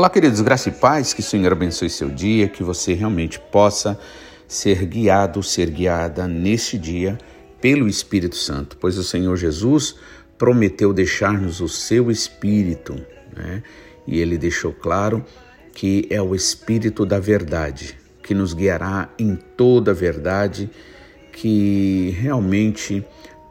Olá, queridos, graça e paz, que o Senhor abençoe seu dia, que você realmente possa ser guiado, ser guiada neste dia pelo Espírito Santo, pois o Senhor Jesus prometeu deixar-nos o seu Espírito, né? E ele deixou claro que é o Espírito da verdade, que nos guiará em toda a verdade, que realmente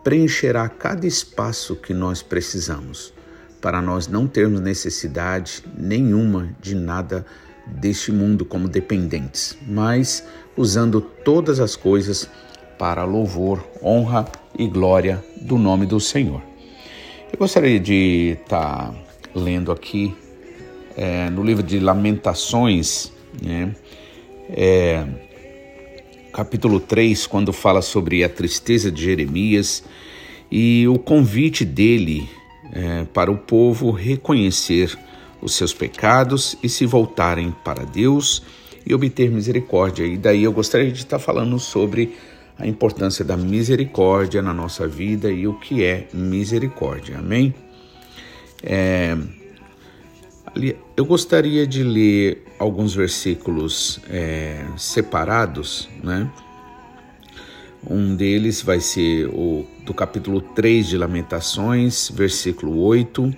preencherá cada espaço que nós precisamos para nós não termos necessidade nenhuma de nada deste mundo como dependentes, mas usando todas as coisas para louvor, honra e glória do nome do Senhor. Eu gostaria de estar tá lendo aqui é, no livro de Lamentações, né, é, capítulo 3, quando fala sobre a tristeza de Jeremias e o convite dele é, para o povo reconhecer os seus pecados e se voltarem para Deus e obter misericórdia. E daí eu gostaria de estar falando sobre a importância da misericórdia na nossa vida e o que é misericórdia. Amém? É, eu gostaria de ler alguns versículos é, separados, né? Um deles vai ser o do capítulo 3 de Lamentações, versículo 8,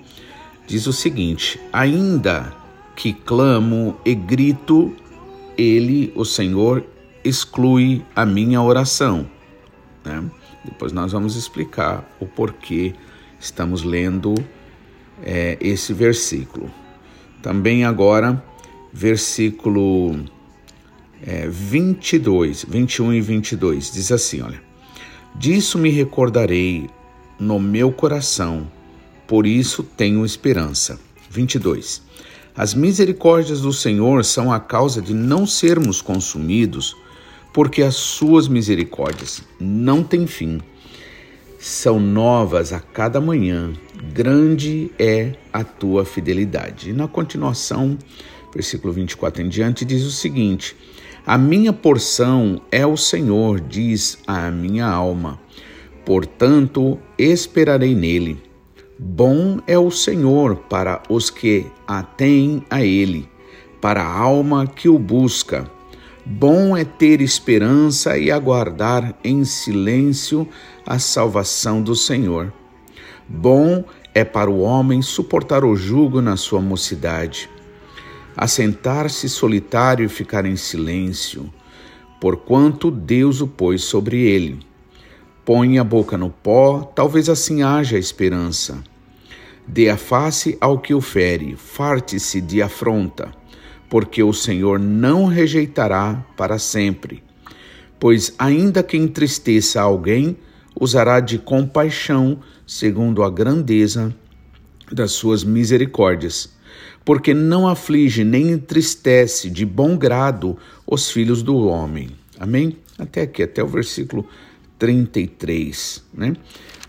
diz o seguinte: Ainda que clamo e grito, ele, o Senhor, exclui a minha oração. Né? Depois nós vamos explicar o porquê estamos lendo é, esse versículo. Também agora, versículo é, 22, 21 e 22, diz assim: olha, disso me recordarei no meu coração, por isso tenho esperança. 22. As misericórdias do Senhor são a causa de não sermos consumidos, porque as suas misericórdias não têm fim. São novas a cada manhã, grande é a tua fidelidade. E na continuação, versículo 24 em diante, diz o seguinte: a minha porção é o Senhor, diz a minha alma. Portanto, esperarei nele. Bom é o Senhor para os que atêm a ele, para a alma que o busca. Bom é ter esperança e aguardar em silêncio a salvação do Senhor. Bom é para o homem suportar o jugo na sua mocidade assentar-se solitário e ficar em silêncio, porquanto Deus o pôs sobre ele. Põe a boca no pó, talvez assim haja esperança. Dê a face ao que o fere, farte-se de afronta, porque o Senhor não rejeitará para sempre. Pois, ainda que entristeça alguém, usará de compaixão, segundo a grandeza das suas misericórdias porque não aflige nem entristece de bom grado os filhos do homem. Amém? Até aqui, até o versículo 33. Né?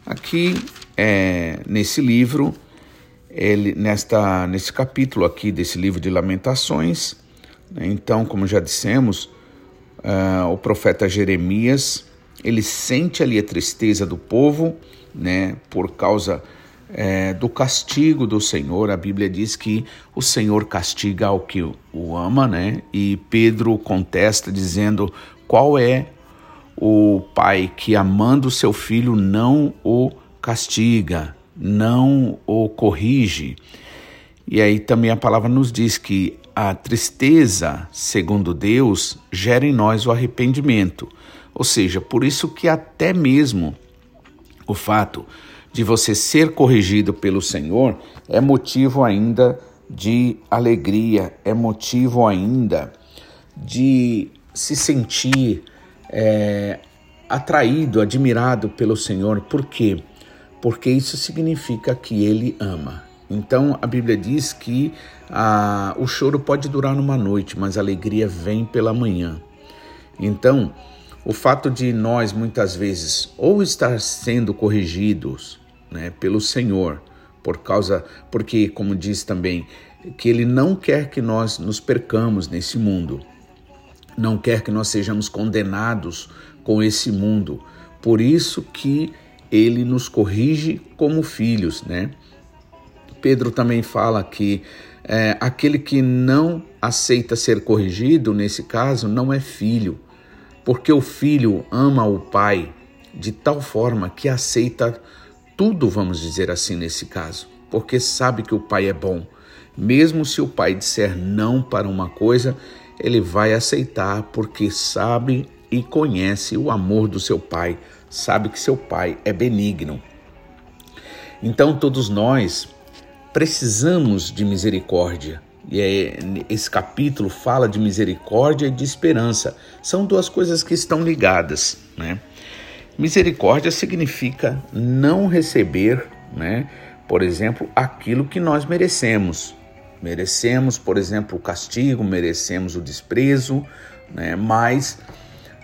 Aqui, é, nesse livro, ele, nesta, nesse capítulo aqui desse livro de Lamentações, né? então, como já dissemos, uh, o profeta Jeremias, ele sente ali a tristeza do povo, né, por causa é, do castigo do Senhor. A Bíblia diz que o Senhor castiga ao que o ama, né? E Pedro contesta dizendo: qual é o pai que amando seu filho não o castiga, não o corrige? E aí também a palavra nos diz que a tristeza, segundo Deus, gera em nós o arrependimento. Ou seja, por isso que até mesmo o fato de você ser corrigido pelo Senhor é motivo ainda de alegria, é motivo ainda de se sentir é, atraído, admirado pelo Senhor. Por quê? Porque isso significa que Ele ama. Então a Bíblia diz que a, o choro pode durar numa noite, mas a alegria vem pela manhã. Então, o fato de nós muitas vezes ou estar sendo corrigidos né, pelo Senhor, por causa, porque, como diz também, que Ele não quer que nós nos percamos nesse mundo, não quer que nós sejamos condenados com esse mundo. Por isso que Ele nos corrige como filhos, né? Pedro também fala que é, aquele que não aceita ser corrigido, nesse caso, não é filho, porque o filho ama o pai de tal forma que aceita tudo, vamos dizer assim, nesse caso, porque sabe que o pai é bom. Mesmo se o pai disser não para uma coisa, ele vai aceitar porque sabe e conhece o amor do seu pai, sabe que seu pai é benigno. Então, todos nós precisamos de misericórdia. E é, esse capítulo fala de misericórdia e de esperança. São duas coisas que estão ligadas, né? Misericórdia significa não receber, né, por exemplo, aquilo que nós merecemos. Merecemos, por exemplo, o castigo, merecemos o desprezo, né, mas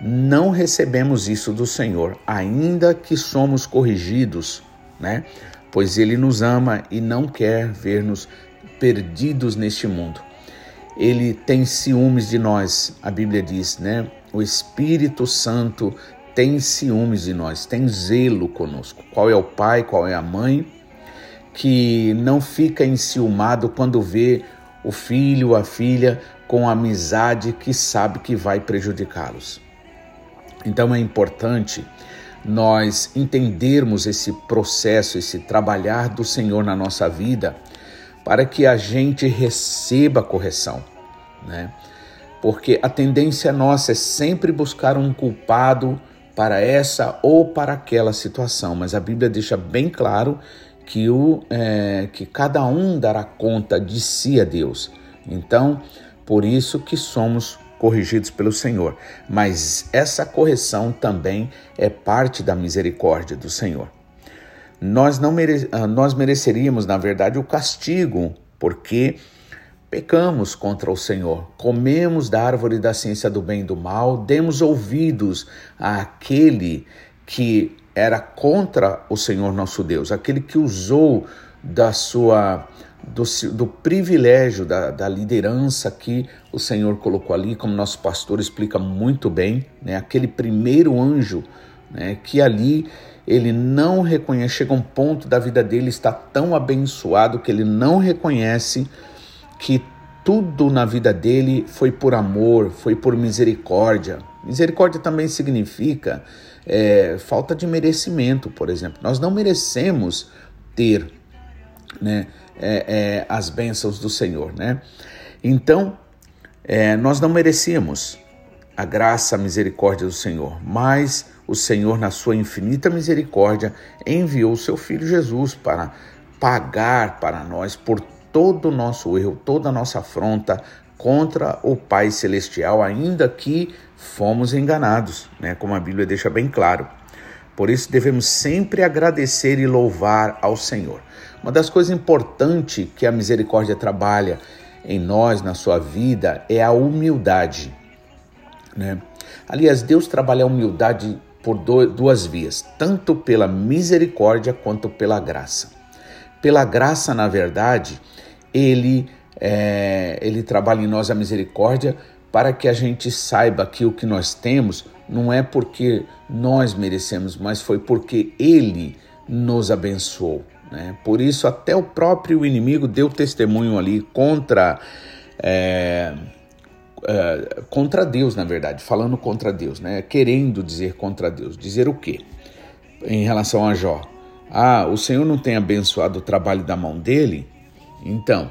não recebemos isso do Senhor, ainda que somos corrigidos, né? Pois Ele nos ama e não quer ver-nos perdidos neste mundo. Ele tem ciúmes de nós, a Bíblia diz, né? O Espírito Santo tem ciúmes de nós, tem zelo conosco. Qual é o pai, qual é a mãe que não fica enciumado quando vê o filho, a filha com amizade que sabe que vai prejudicá-los. Então é importante nós entendermos esse processo, esse trabalhar do Senhor na nossa vida, para que a gente receba correção, né? Porque a tendência nossa é sempre buscar um culpado para essa ou para aquela situação, mas a Bíblia deixa bem claro que, o, é, que cada um dará conta de si a Deus. Então, por isso que somos corrigidos pelo Senhor. Mas essa correção também é parte da misericórdia do Senhor. Nós não mere... Ah, nós mereceríamos, na verdade, o castigo, porque Pecamos contra o Senhor, comemos da árvore da ciência do bem e do mal, demos ouvidos àquele que era contra o Senhor nosso Deus, aquele que usou da sua do, do privilégio da, da, liderança que o Senhor colocou ali, como nosso pastor explica muito bem, né? aquele primeiro anjo né? que ali ele não reconhece, chega um ponto da vida dele está tão abençoado que ele não reconhece que tudo na vida dele foi por amor, foi por misericórdia. Misericórdia também significa é, falta de merecimento, por exemplo. Nós não merecemos ter né, é, é, as bênçãos do Senhor, né? Então, é, nós não merecíamos a graça, a misericórdia do Senhor, mas o Senhor, na sua infinita misericórdia, enviou o seu Filho Jesus para pagar para nós por todo o nosso erro, toda a nossa afronta contra o Pai Celestial, ainda que fomos enganados, né? como a Bíblia deixa bem claro. Por isso devemos sempre agradecer e louvar ao Senhor. Uma das coisas importantes que a misericórdia trabalha em nós, na sua vida, é a humildade. Né? Aliás, Deus trabalha a humildade por duas vias, tanto pela misericórdia quanto pela graça. Pela graça, na verdade, ele, é, ele trabalha em nós a misericórdia para que a gente saiba que o que nós temos não é porque nós merecemos, mas foi porque ele nos abençoou. Né? Por isso, até o próprio inimigo deu testemunho ali contra. É, é, contra Deus, na verdade, falando contra Deus, né? querendo dizer contra Deus. Dizer o quê? Em relação a Jó. Ah, o Senhor não tem abençoado o trabalho da mão dele? Então,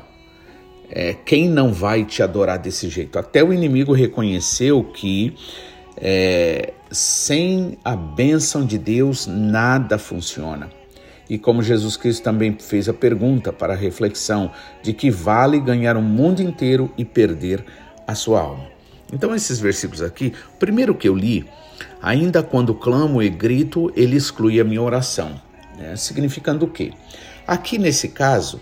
é, quem não vai te adorar desse jeito? Até o inimigo reconheceu que é, sem a bênção de Deus nada funciona. E como Jesus Cristo também fez a pergunta para a reflexão de que vale ganhar o mundo inteiro e perder a sua alma. Então, esses versículos aqui, o primeiro que eu li, ainda quando clamo e grito, ele exclui a minha oração. Né? Significando o quê? Aqui nesse caso,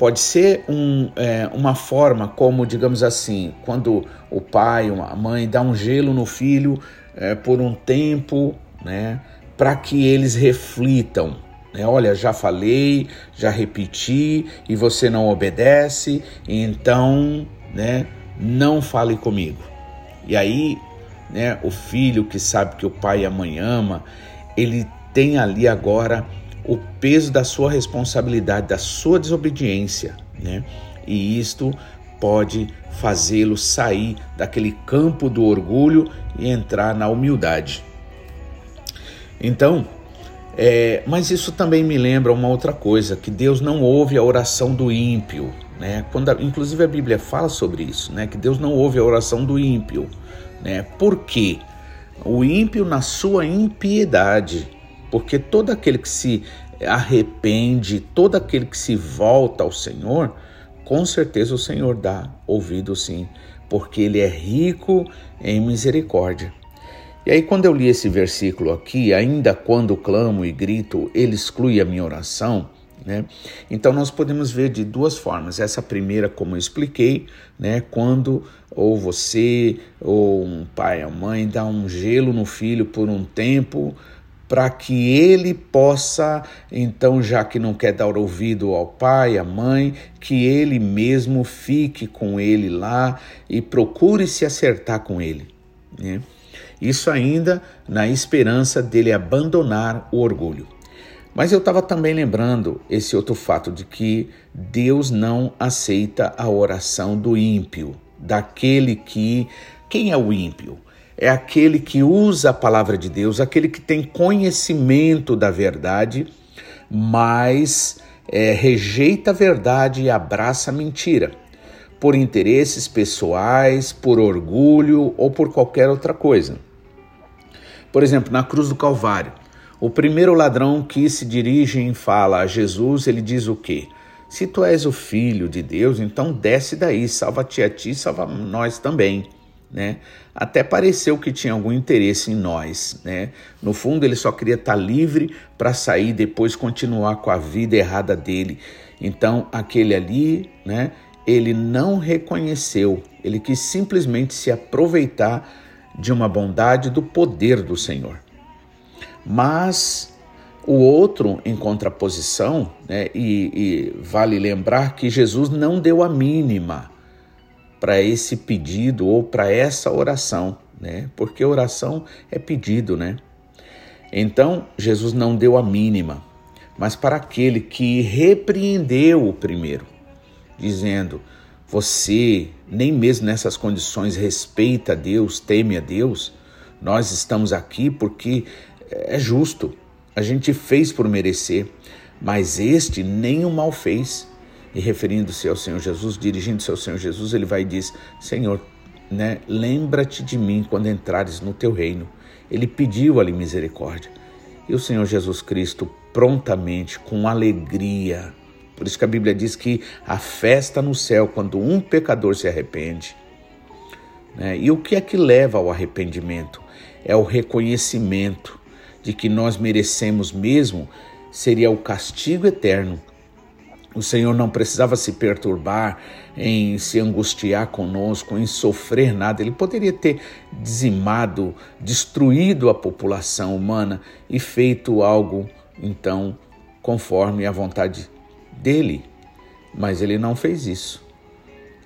pode ser um, é, uma forma como, digamos assim, quando o pai, a mãe dá um gelo no filho é, por um tempo, né, para que eles reflitam. Né? Olha, já falei, já repeti e você não obedece, então, né, não fale comigo. E aí, né, o filho que sabe que o pai e a mãe ama, ele tem ali agora o peso da sua responsabilidade, da sua desobediência, né? e isto pode fazê-lo sair daquele campo do orgulho e entrar na humildade. Então, é, mas isso também me lembra uma outra coisa, que Deus não ouve a oração do ímpio, né? Quando, inclusive a Bíblia fala sobre isso, né? Que Deus não ouve a oração do ímpio, né? Por quê? O ímpio na sua impiedade, porque todo aquele que se arrepende, todo aquele que se volta ao Senhor, com certeza o Senhor dá ouvido sim, porque ele é rico em misericórdia. E aí, quando eu li esse versículo aqui, ainda quando clamo e grito, ele exclui a minha oração. Né? Então, nós podemos ver de duas formas. Essa primeira, como eu expliquei, né? quando ou você ou um pai ou mãe dá um gelo no filho por um tempo, para que ele possa, então, já que não quer dar ouvido ao pai, à mãe, que ele mesmo fique com ele lá e procure se acertar com ele. Né? Isso ainda na esperança dele abandonar o orgulho. Mas eu estava também lembrando esse outro fato de que Deus não aceita a oração do ímpio, daquele que. Quem é o ímpio? É aquele que usa a palavra de Deus, aquele que tem conhecimento da verdade, mas é, rejeita a verdade e abraça a mentira, por interesses pessoais, por orgulho ou por qualquer outra coisa. Por exemplo, na cruz do Calvário, o primeiro ladrão que se dirige e fala a Jesus, ele diz o quê? Se tu és o filho de Deus, então desce daí, salva-te a ti, salva nós também. Né? Até pareceu que tinha algum interesse em nós, né? No fundo, ele só queria estar livre para sair depois continuar com a vida errada dele. Então, aquele ali, né? Ele não reconheceu, ele quis simplesmente se aproveitar de uma bondade do poder do Senhor. Mas o outro, em contraposição, né, e, e vale lembrar que Jesus não deu a mínima para esse pedido ou para essa oração, né? Porque oração é pedido, né? Então, Jesus não deu a mínima, mas para aquele que repreendeu o primeiro, dizendo: você nem mesmo nessas condições respeita a Deus, teme a Deus. Nós estamos aqui porque é justo, a gente fez por merecer, mas este nem o mal fez. E referindo-se ao Senhor Jesus, dirigindo-se ao Senhor Jesus, ele vai e diz: Senhor, né, lembra-te de mim quando entrares no teu reino. Ele pediu ali misericórdia. E o Senhor Jesus Cristo, prontamente, com alegria, por isso que a Bíblia diz que a festa no céu quando um pecador se arrepende. Né? E o que é que leva ao arrependimento? É o reconhecimento de que nós merecemos mesmo, seria o castigo eterno. O Senhor não precisava se perturbar em se angustiar conosco, em sofrer nada. Ele poderia ter dizimado, destruído a população humana e feito algo, então, conforme a vontade dele, mas ele não fez isso.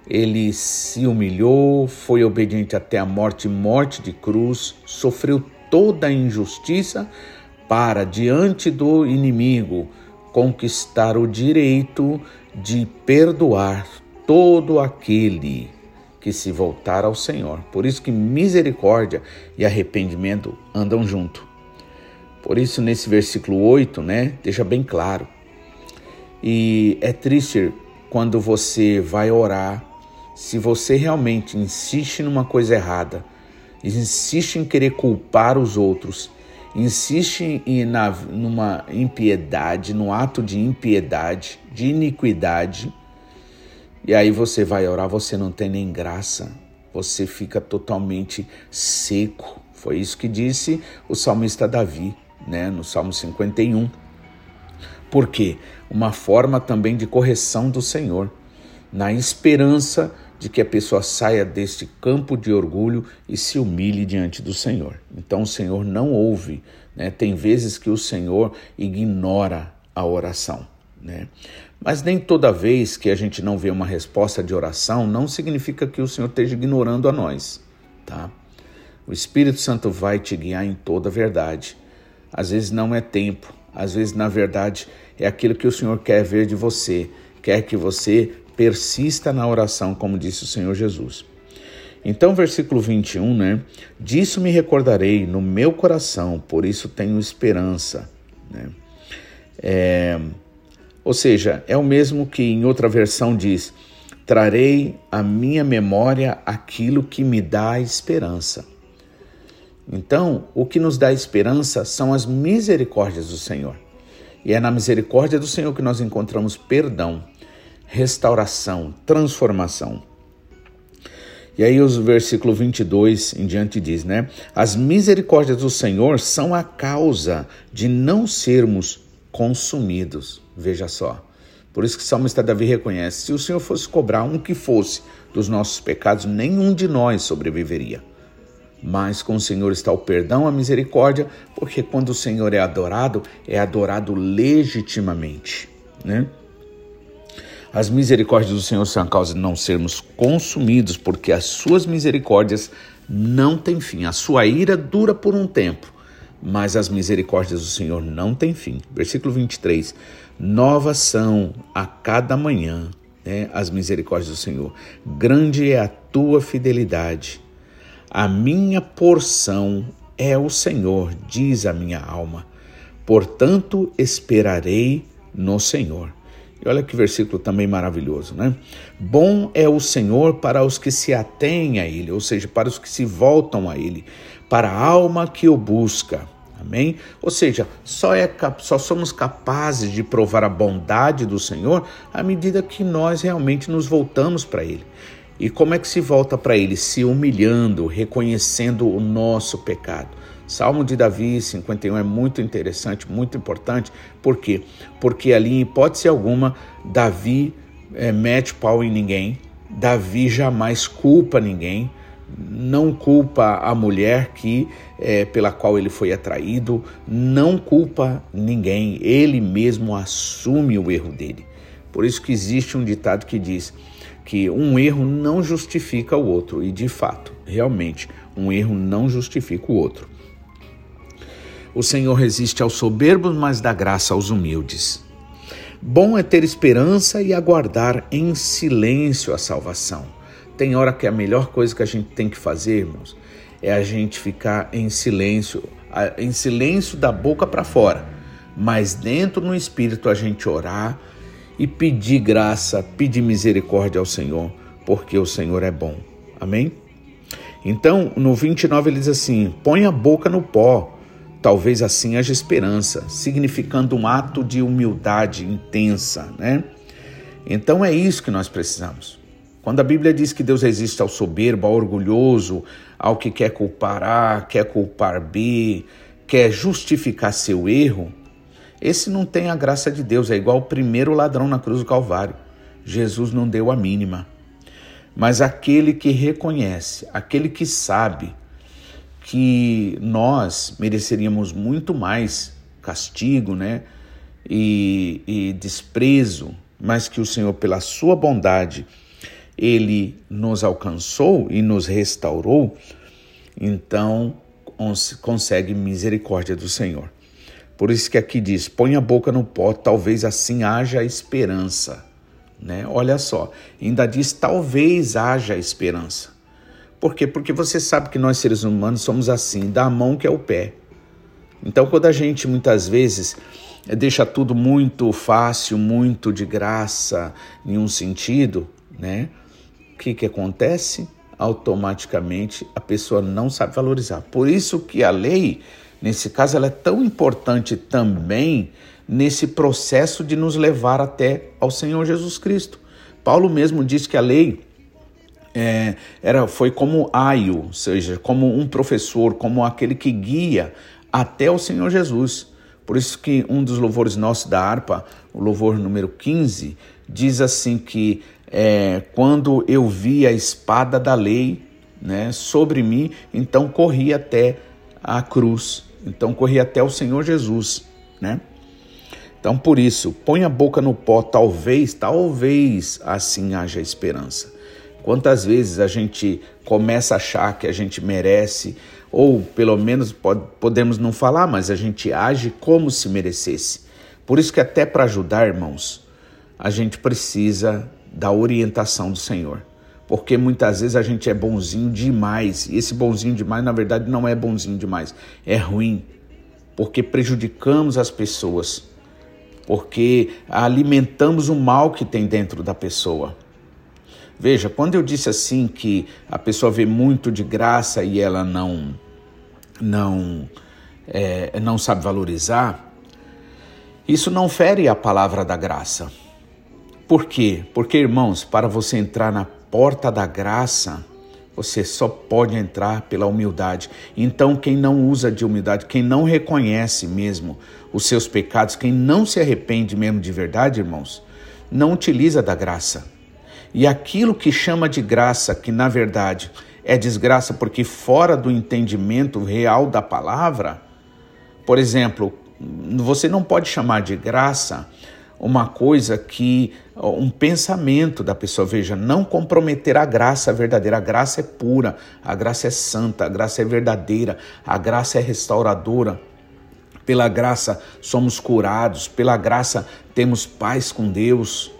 Ele se humilhou, foi obediente até a morte morte de cruz, sofreu toda a injustiça para, diante do inimigo, conquistar o direito de perdoar todo aquele que se voltar ao Senhor. Por isso que misericórdia e arrependimento andam junto. Por isso nesse versículo 8, né, deixa bem claro e é triste quando você vai orar, se você realmente insiste numa coisa errada, insiste em querer culpar os outros, insiste em, na, numa impiedade, num ato de impiedade, de iniquidade, e aí você vai orar, você não tem nem graça, você fica totalmente seco. Foi isso que disse o salmista Davi, né, no Salmo 51. Por quê? Uma forma também de correção do Senhor, na esperança de que a pessoa saia deste campo de orgulho e se humilhe diante do Senhor. Então o Senhor não ouve, né? Tem vezes que o Senhor ignora a oração, né? Mas nem toda vez que a gente não vê uma resposta de oração, não significa que o Senhor esteja ignorando a nós, tá? O Espírito Santo vai te guiar em toda a verdade. Às vezes não é tempo, às vezes, na verdade, é aquilo que o Senhor quer ver de você. Quer que você persista na oração, como disse o Senhor Jesus. Então, versículo 21, né? Disso me recordarei no meu coração, por isso tenho esperança. Né? É, ou seja, é o mesmo que em outra versão diz: trarei à minha memória aquilo que me dá esperança. Então, o que nos dá esperança são as misericórdias do Senhor. E é na misericórdia do Senhor que nós encontramos perdão, restauração, transformação. E aí os versículo 22 em diante diz, né? As misericórdias do Senhor são a causa de não sermos consumidos. Veja só. Por isso que o salmista Davi reconhece, se o Senhor fosse cobrar um que fosse dos nossos pecados, nenhum de nós sobreviveria. Mas com o Senhor está o perdão, a misericórdia, porque quando o Senhor é adorado, é adorado legitimamente, né? As misericórdias do Senhor são a causa de não sermos consumidos, porque as suas misericórdias não têm fim. A sua ira dura por um tempo, mas as misericórdias do Senhor não têm fim. Versículo 23. Novas são a cada manhã né, as misericórdias do Senhor. Grande é a tua fidelidade. A minha porção é o Senhor, diz a minha alma. Portanto, esperarei no Senhor. E olha que versículo também maravilhoso, né? Bom é o Senhor para os que se atêm a Ele, ou seja, para os que se voltam a Ele, para a alma que o busca. Amém? Ou seja, só, é, só somos capazes de provar a bondade do Senhor à medida que nós realmente nos voltamos para Ele. E como é que se volta para Ele? Se humilhando, reconhecendo o nosso pecado. Salmo de Davi 51 é muito interessante, muito importante. Por quê? Porque ali, em hipótese alguma, Davi é, mete pau em ninguém, Davi jamais culpa ninguém, não culpa a mulher que é, pela qual ele foi atraído, não culpa ninguém, ele mesmo assume o erro dele. Por isso que existe um ditado que diz que um erro não justifica o outro, e de fato, realmente, um erro não justifica o outro. O Senhor resiste aos soberbos, mas dá graça aos humildes. Bom é ter esperança e aguardar em silêncio a salvação. Tem hora que a melhor coisa que a gente tem que fazer, irmãos, é a gente ficar em silêncio, em silêncio da boca para fora, mas dentro no espírito a gente orar e pedir graça, pedir misericórdia ao Senhor, porque o Senhor é bom. Amém? Então, no 29 ele diz assim: põe a boca no pó Talvez assim haja esperança, significando um ato de humildade intensa, né? Então é isso que nós precisamos. Quando a Bíblia diz que Deus resiste ao soberbo, ao orgulhoso, ao que quer culpar A, quer culpar B, quer justificar seu erro, esse não tem a graça de Deus, é igual o primeiro ladrão na cruz do Calvário. Jesus não deu a mínima. Mas aquele que reconhece, aquele que sabe, que nós mereceríamos muito mais castigo, né? E, e desprezo, mas que o Senhor, pela sua bondade, ele nos alcançou e nos restaurou, então consegue misericórdia do Senhor. Por isso que aqui diz: põe a boca no pó, talvez assim haja esperança. Né? Olha só, ainda diz: talvez haja esperança. Por quê? Porque você sabe que nós seres humanos somos assim, da mão que é o pé. Então, quando a gente muitas vezes deixa tudo muito fácil, muito de graça, em um sentido, né? O que, que acontece? Automaticamente a pessoa não sabe valorizar. Por isso que a lei, nesse caso, ela é tão importante também nesse processo de nos levar até ao Senhor Jesus Cristo. Paulo mesmo diz que a lei é, era, foi como aio, ou seja, como um professor, como aquele que guia até o Senhor Jesus. Por isso que um dos louvores nossos da harpa, o louvor número 15, diz assim que é, quando eu vi a espada da lei né, sobre mim, então corri até a cruz, então corri até o Senhor Jesus, né? Então por isso, põe a boca no pó, talvez, talvez assim haja esperança. Quantas vezes a gente começa a achar que a gente merece, ou pelo menos pode, podemos não falar, mas a gente age como se merecesse. Por isso que até para ajudar, irmãos, a gente precisa da orientação do Senhor. Porque muitas vezes a gente é bonzinho demais, e esse bonzinho demais, na verdade, não é bonzinho demais, é ruim, porque prejudicamos as pessoas, porque alimentamos o mal que tem dentro da pessoa. Veja, quando eu disse assim que a pessoa vê muito de graça e ela não não é, não sabe valorizar, isso não fere a palavra da graça. Por quê? Porque, irmãos, para você entrar na porta da graça, você só pode entrar pela humildade. Então, quem não usa de humildade, quem não reconhece mesmo os seus pecados, quem não se arrepende mesmo de verdade, irmãos, não utiliza da graça. E aquilo que chama de graça, que na verdade é desgraça porque fora do entendimento real da palavra, por exemplo, você não pode chamar de graça uma coisa que um pensamento da pessoa, veja, não comprometer a graça verdadeira. A graça é pura, a graça é santa, a graça é verdadeira, a graça é restauradora. Pela graça somos curados, pela graça temos paz com Deus.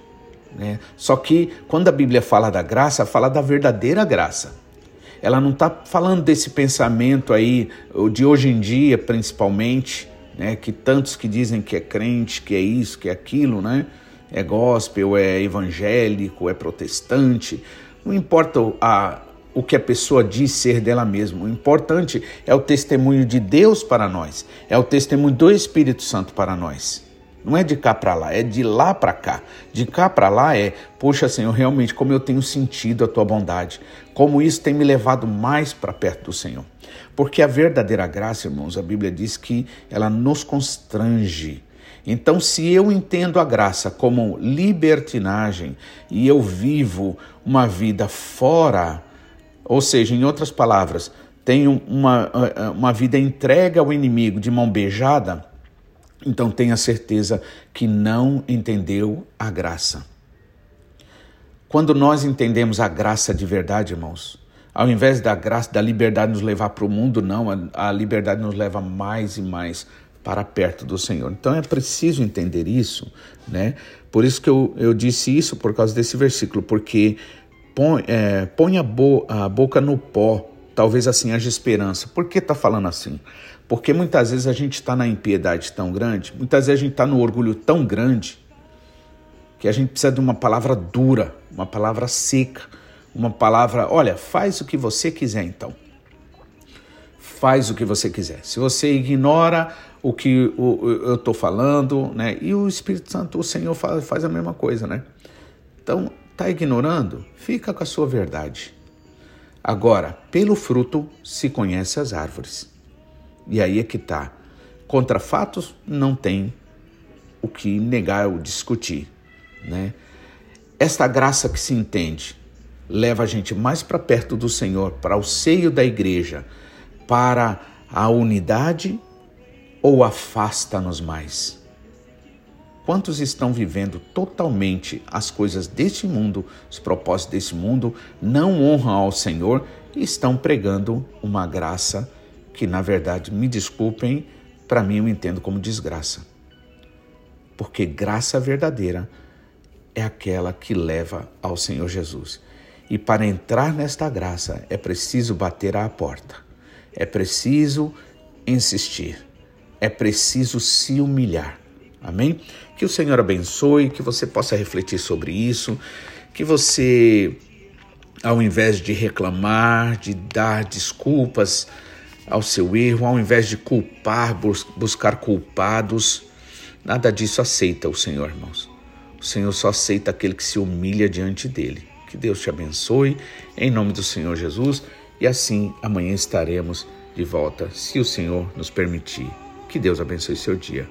Né? Só que quando a Bíblia fala da graça, fala da verdadeira graça. Ela não está falando desse pensamento aí, de hoje em dia principalmente, né? que tantos que dizem que é crente, que é isso, que é aquilo, né? é gospel, é evangélico, é protestante. Não importa a, o que a pessoa diz ser dela mesma. O importante é o testemunho de Deus para nós, é o testemunho do Espírito Santo para nós. Não é de cá para lá, é de lá para cá. De cá para lá é, poxa Senhor, realmente como eu tenho sentido a tua bondade, como isso tem me levado mais para perto do Senhor. Porque a verdadeira graça, irmãos, a Bíblia diz que ela nos constrange. Então, se eu entendo a graça como libertinagem e eu vivo uma vida fora, ou seja, em outras palavras, tenho uma, uma vida entregue ao inimigo de mão beijada, então tenha certeza que não entendeu a graça. Quando nós entendemos a graça de verdade, irmãos, ao invés da graça, da liberdade nos levar para o mundo, não, a, a liberdade nos leva mais e mais para perto do Senhor. Então é preciso entender isso, né? Por isso que eu, eu disse isso por causa desse versículo, porque põe, é, põe a, bo, a boca no pó, talvez assim haja esperança. Por que está falando assim? Porque muitas vezes a gente está na impiedade tão grande, muitas vezes a gente está no orgulho tão grande, que a gente precisa de uma palavra dura, uma palavra seca, uma palavra, olha, faz o que você quiser então. Faz o que você quiser. Se você ignora o que eu estou falando, né? E o Espírito Santo, o Senhor faz, a mesma coisa, né? Então, tá ignorando? Fica com a sua verdade. Agora, pelo fruto se conhece as árvores. E aí é que tá. Contra fatos não tem o que negar ou discutir, né? Esta graça que se entende leva a gente mais para perto do Senhor, para o seio da igreja, para a unidade ou afasta-nos mais? Quantos estão vivendo totalmente as coisas deste mundo, os propósitos deste mundo, não honram ao Senhor e estão pregando uma graça que, na verdade, me desculpem, para mim eu entendo como desgraça. Porque graça verdadeira é aquela que leva ao Senhor Jesus. E para entrar nesta graça é preciso bater à porta, é preciso insistir, é preciso se humilhar. Amém? Que o Senhor abençoe, que você possa refletir sobre isso, que você, ao invés de reclamar, de dar desculpas, ao seu erro, ao invés de culpar, buscar culpados. Nada disso aceita o Senhor, irmãos. O Senhor só aceita aquele que se humilha diante dele. Que Deus te abençoe, em nome do Senhor Jesus, e assim amanhã estaremos de volta, se o Senhor nos permitir. Que Deus abençoe seu dia.